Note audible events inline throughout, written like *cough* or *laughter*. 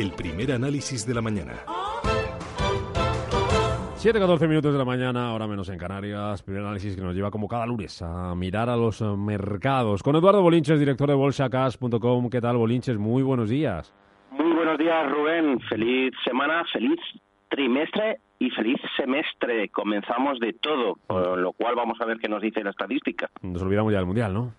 El primer análisis de la mañana. 7-14 minutos de la mañana, ahora menos en Canarias. Primer análisis que nos lleva como cada lunes a mirar a los mercados. Con Eduardo Bolinches, director de bolsacas.com. ¿Qué tal, Bolinches? Muy buenos días. Muy buenos días, Rubén. Feliz semana, feliz trimestre y feliz semestre. Comenzamos de todo, con lo cual vamos a ver qué nos dice la estadística. Nos olvidamos ya del Mundial, ¿no?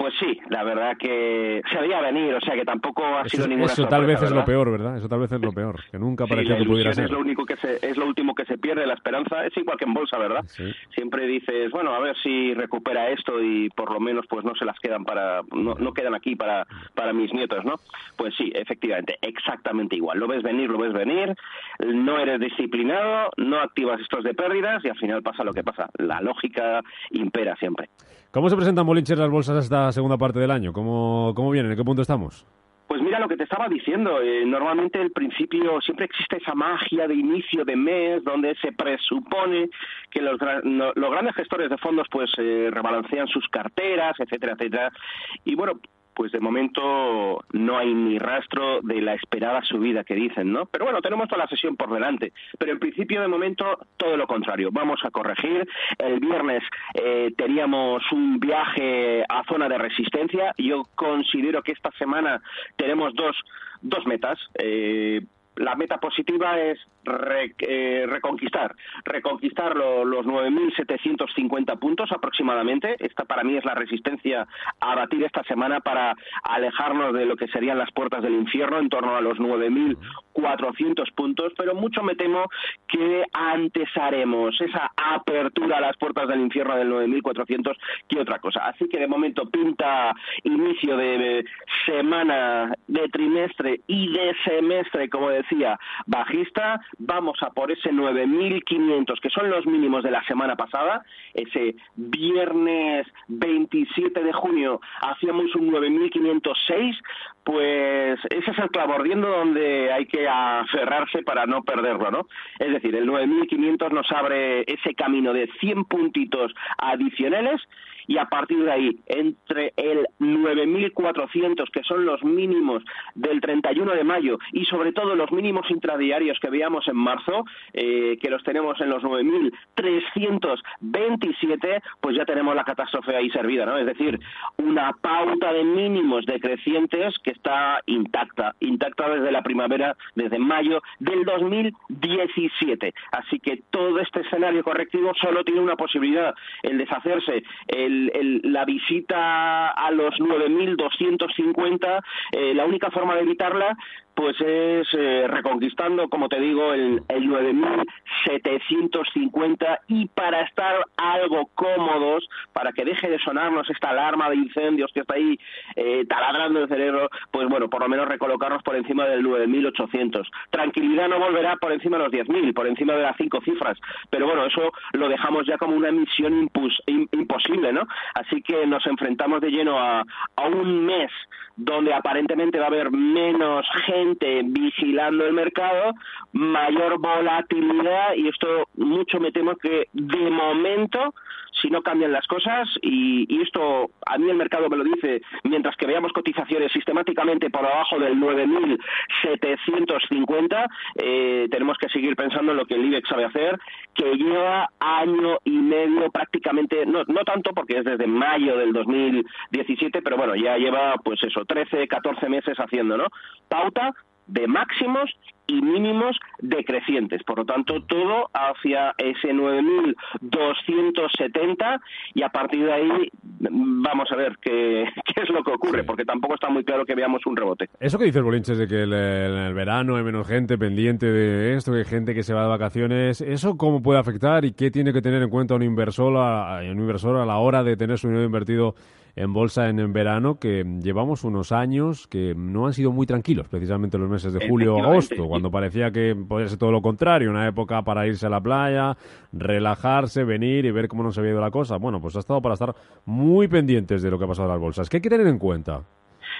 Pues sí, la verdad que se había venir, o sea que tampoco ha sido ninguna Eso tal vez es lo peor, ¿verdad? Eso tal vez es lo peor, que nunca parecía que pudiera ser. Es lo, único que se, es lo último que se pierde, la esperanza es igual que en bolsa, ¿verdad? Siempre dices, bueno, a ver si recupera esto y por lo menos pues no se las quedan para, no, no quedan aquí para, para mis nietos, ¿no? Pues sí, efectivamente, exactamente igual. Lo ves venir, lo ves venir, no eres disciplinado, no activas estos de pérdidas y al final pasa lo que pasa. La lógica impera siempre. ¿Cómo se presentan Bolinches las bolsas segunda parte del año? ¿Cómo, cómo vienen? ¿En qué punto estamos? Pues mira lo que te estaba diciendo. Eh, normalmente el principio siempre existe esa magia de inicio de mes donde se presupone que los, los grandes gestores de fondos pues eh, rebalancean sus carteras, etcétera, etcétera. Y bueno, pues de momento no hay ni rastro de la esperada subida que dicen, ¿no? Pero bueno, tenemos toda la sesión por delante. Pero en principio, de momento, todo lo contrario. Vamos a corregir. El viernes eh, teníamos un viaje a zona de resistencia. Yo considero que esta semana tenemos dos, dos metas. Eh, la meta positiva es eh, reconquistar, reconquistar los 9.750 puntos aproximadamente. Esta para mí es la resistencia a batir esta semana para alejarnos de lo que serían las puertas del infierno en torno a los 9.400 puntos, pero mucho me temo que antes haremos esa apertura a las puertas del infierno del 9.400 que otra cosa. Así que de momento pinta inicio de semana, de trimestre y de semestre, como decía, bajista. Vamos a por ese 9.500, que son los mínimos de la semana pasada, ese viernes 27 de junio hacíamos un 9.506, pues ese es el clavordiendo donde hay que aferrarse para no perderlo, ¿no? Es decir, el 9.500 nos abre ese camino de 100 puntitos adicionales y a partir de ahí, entre el 9.400, que son los mínimos del 31 de mayo, y sobre todo los mínimos intradiarios que veíamos en marzo, eh, que los tenemos en los 9.327, pues ya tenemos la catástrofe ahí servida, ¿no? Es decir, una pauta de mínimos decrecientes que está intacta, intacta desde la primavera, desde mayo del 2017. Así que todo este escenario correctivo solo tiene una posibilidad, el deshacerse, el la visita a los 9.250, eh, la única forma de evitarla pues es eh, reconquistando, como te digo, el, el 9.750 y para estar algo cómodos, para que deje de sonarnos esta alarma de incendios que está ahí eh, taladrando el cerebro, pues bueno, por lo menos recolocarnos por encima del 9.800. Tranquilidad no volverá por encima de los 10.000, por encima de las cinco cifras, pero bueno, eso lo dejamos ya como una misión imposible, ¿no? Así que nos enfrentamos de lleno a, a un mes donde aparentemente va a haber menos gente vigilando el mercado, mayor volatilidad y esto mucho me temo que de momento si no cambian las cosas y, esto a mí el mercado me lo dice mientras que veamos cotizaciones sistemáticamente por abajo del 9.750 eh, tenemos que seguir pensando en lo que el IBEX sabe hacer que lleva año y medio prácticamente no, no tanto porque es desde mayo del 2017 pero bueno ya lleva pues eso 13 14 meses haciendo no pauta de máximos y mínimos decrecientes. Por lo tanto, todo hacia ese 9.270 y a partir de ahí vamos a ver qué, *laughs* qué es lo que ocurre, porque tampoco está muy claro que veamos un rebote. Eso que dices, Bolinches, de que en el verano hay menos gente pendiente de esto, que hay gente que se va de vacaciones, ¿eso cómo puede afectar y qué tiene que tener en cuenta un inversor a, un inversor a la hora de tener su dinero invertido en bolsa en, verano, que llevamos unos años que no han sido muy tranquilos, precisamente los meses de julio agosto, cuando parecía que podía ser todo lo contrario, una época para irse a la playa, relajarse, venir y ver cómo nos había ido la cosa. Bueno, pues ha estado para estar muy pendientes de lo que ha pasado en las bolsas. ¿Qué hay que tener en cuenta?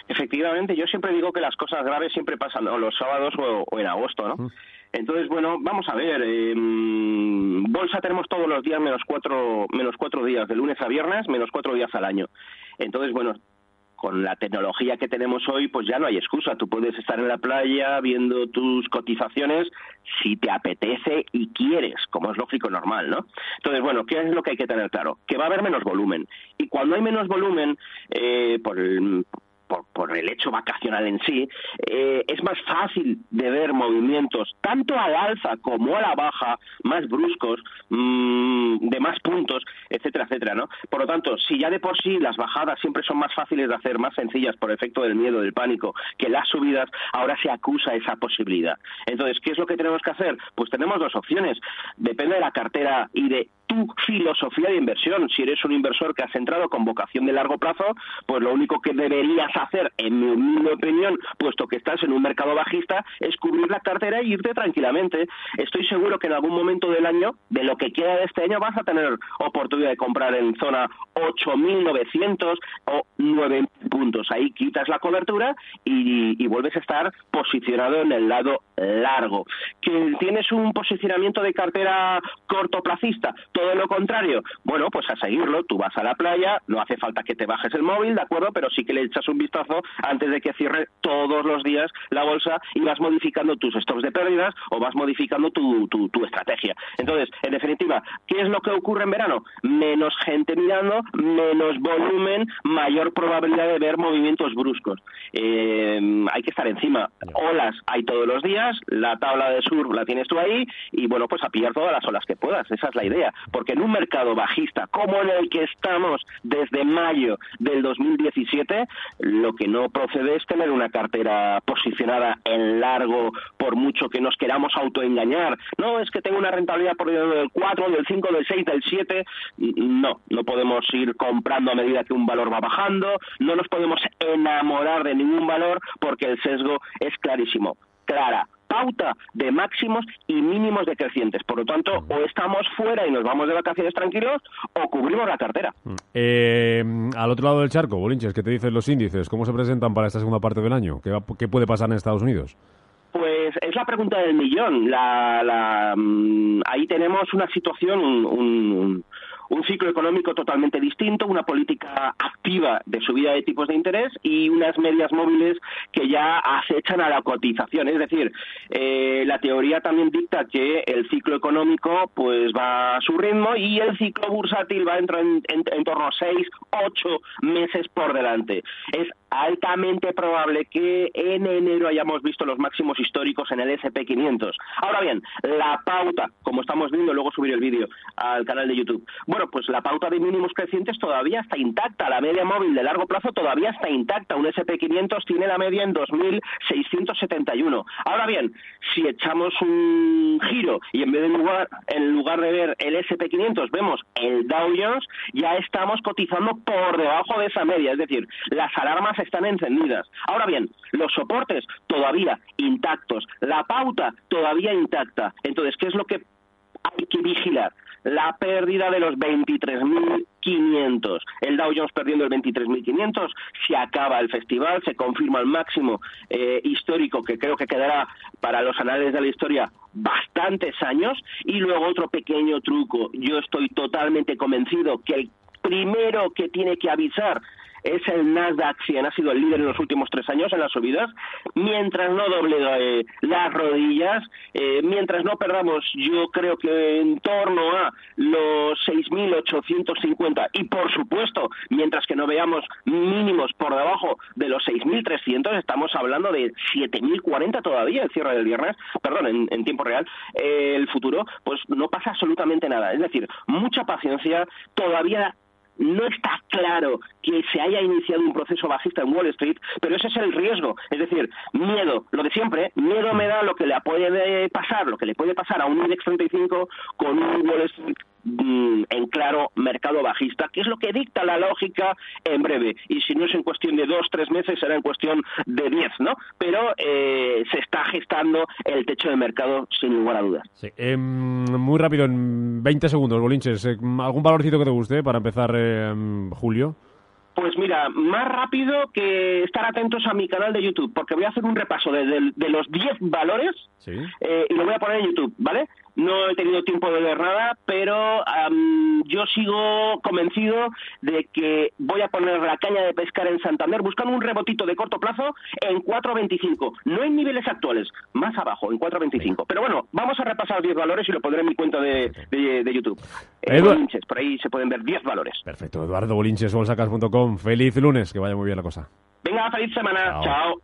Efectivamente, yo siempre digo que las cosas graves siempre pasan o los sábados o, en agosto, ¿no? Entonces, bueno, vamos a ver. Eh, bolsa tenemos todos los días menos cuatro, menos cuatro días, de lunes a viernes, menos cuatro días al año. Entonces, bueno, con la tecnología que tenemos hoy, pues ya no hay excusa. Tú puedes estar en la playa viendo tus cotizaciones si te apetece y quieres, como es lógico normal, ¿no? Entonces, bueno, ¿qué es lo que hay que tener claro? Que va a haber menos volumen. Y cuando hay menos volumen, eh, por el, por, el hecho vacacional en sí, eh, es más fácil de ver movimientos tanto al alza como a la baja, más bruscos, mm, de más puntos, etcétera, etcétera, ¿no? Por lo tanto, si ya de por sí las bajadas siempre son más fáciles de hacer, más sencillas por efecto del miedo, del pánico, que las subidas, ahora se acusa esa posibilidad. Entonces, ¿qué es lo que tenemos que hacer? Pues tenemos dos opciones. Depende de la cartera y de tu filosofía de inversión. Si eres un inversor que has entrado con vocación de largo plazo, pues lo único que deberías hacer, en mi opinión, puesto que estás en un mercado bajista, es cubrir la cartera e irte tranquilamente. Estoy seguro que en algún momento del año, de lo que queda de este año, vas a tener oportunidad de comprar en zona 8.900 o 9 puntos. Ahí quitas la cobertura y, y vuelves a estar posicionado en el lado largo. ¿Que tienes un posicionamiento de cartera cortoplacista? Todo lo contrario, bueno, pues a seguirlo, tú vas a la playa, no hace falta que te bajes el móvil, ¿de acuerdo? Pero sí que le echas un vistazo antes de que cierre todos los días la bolsa y vas modificando tus stocks de pérdidas o vas modificando tu, tu, estrategia. Entonces, en definitiva, ¿qué es lo que ocurre en verano? Menos gente mirando, menos volumen, mayor probabilidad de ver movimientos bruscos. Eh, hay que estar encima. Olas hay todos los días, la tabla de surf la tienes tú ahí y bueno, pues a pillar todas las olas que puedas. Esa es la idea porque en un mercado bajista como en el que estamos desde mayo del 2017, lo que no procede es tener una cartera posicionada en largo por mucho que nos queramos autoengañar. No, es que tengo una rentabilidad por del 4, del 5, del 6, del 7. No, no podemos ir comprando a medida que un valor va bajando, no nos podemos enamorar de ningún valor porque el sesgo es clarísimo. Clara, pauta de máximos y mínimos decrecientes. Por lo tanto, o estamos fuera y nos vamos de vacaciones tranquilos o cubrimos la cartera. Mm. Eh, al otro lado del charco, Bolinches, ¿qué te dicen los índices? ¿Cómo se presentan para esta segunda parte del año? ¿Qué, puede pasar en Estados Unidos? Pues es la pregunta del millón. La, mm, ahí tenemos una situación, un, un ciclo económico totalmente distinto, una política activa de subida de tipos de interés y unas medias móviles que ya acechan a la cotización. Es decir, eh, la teoría también dicta que el ciclo económico pues va a su ritmo y el ciclo bursátil va a entrar en, en torno a seis, ocho meses por delante. Es altamente probable que en enero hayamos visto los máximos históricos en el SP500. Ahora bien, la pauta, como estamos viendo, luego subir el vídeo al canal de YouTube. Bueno, pues la pauta de mínimos crecientes todavía está intacta, la media móvil de largo plazo todavía está intacta. Un SP500 tiene la media en 2.671. Ahora bien, si echamos un giro y en vez de lugar, en lugar de ver el SP500 vemos el Dow Jones, ya estamos cotizando por debajo de esa media, es decir, las alarmas están encendidas. Ahora bien, los soportes todavía intactos, la pauta todavía intacta. Entonces, ¿qué es lo que hay que vigilar? La pérdida de los 23.500. El Dow Jones perdiendo el 23.500, se acaba el festival, se confirma el máximo eh, histórico que creo que quedará para los anales de la historia bastantes años. Y luego otro pequeño truco. Yo estoy totalmente convencido que el primero que tiene que avisar es el Nasdaq 100, ha sido el líder en los últimos tres años en las subidas, mientras no doble eh, las rodillas, eh, mientras no perdamos, yo creo que en torno a los 6.850 y por supuesto, mientras que no veamos mínimos por debajo de los 6.300, estamos hablando de 7.040 todavía el cierre del viernes, perdón, en, tiempo real, eh, el futuro, pues no pasa absolutamente nada. Es decir, mucha paciencia, todavía no está claro que se haya iniciado un proceso bajista en Wall Street, pero ese es el riesgo. Es decir, miedo, lo de siempre, miedo me da lo que le puede pasar, lo que le puede pasar a un index 35 con un Wall Street en claro mercado bajista, que es lo que dicta la lógica en breve. Y si no es en cuestión de dos, tres meses, será en cuestión de diez, ¿no? Pero eh, se está gestando el techo de mercado sin ninguna duda. Sí. Em, muy rápido, en 20 segundos, Bolinches. Eh, ¿Algún valorcito que te guste para empezar, em, Julio? Pues mira, más rápido que estar atentos a mi canal de YouTube, porque voy a hacer un repaso de, de, los 10 valores eh, y lo voy a poner en YouTube, ¿vale? No he tenido tiempo de ver nada, pero yo sigo convencido de que voy a poner la caña de pescar en Santander buscando un rebotito de corto plazo en 4.25. No en niveles actuales, más abajo, en 4.25. Pero bueno, vamos a repasar 10 valores y lo pondré en mi cuenta de, de, YouTube. Eh, Bolinches, por ahí se pueden ver 10 valores. Perfecto, Eduardo Bolinches, bolsacas.com. Feliz lunes, que vaya muy bien la cosa. Venga, feliz semana. Chao.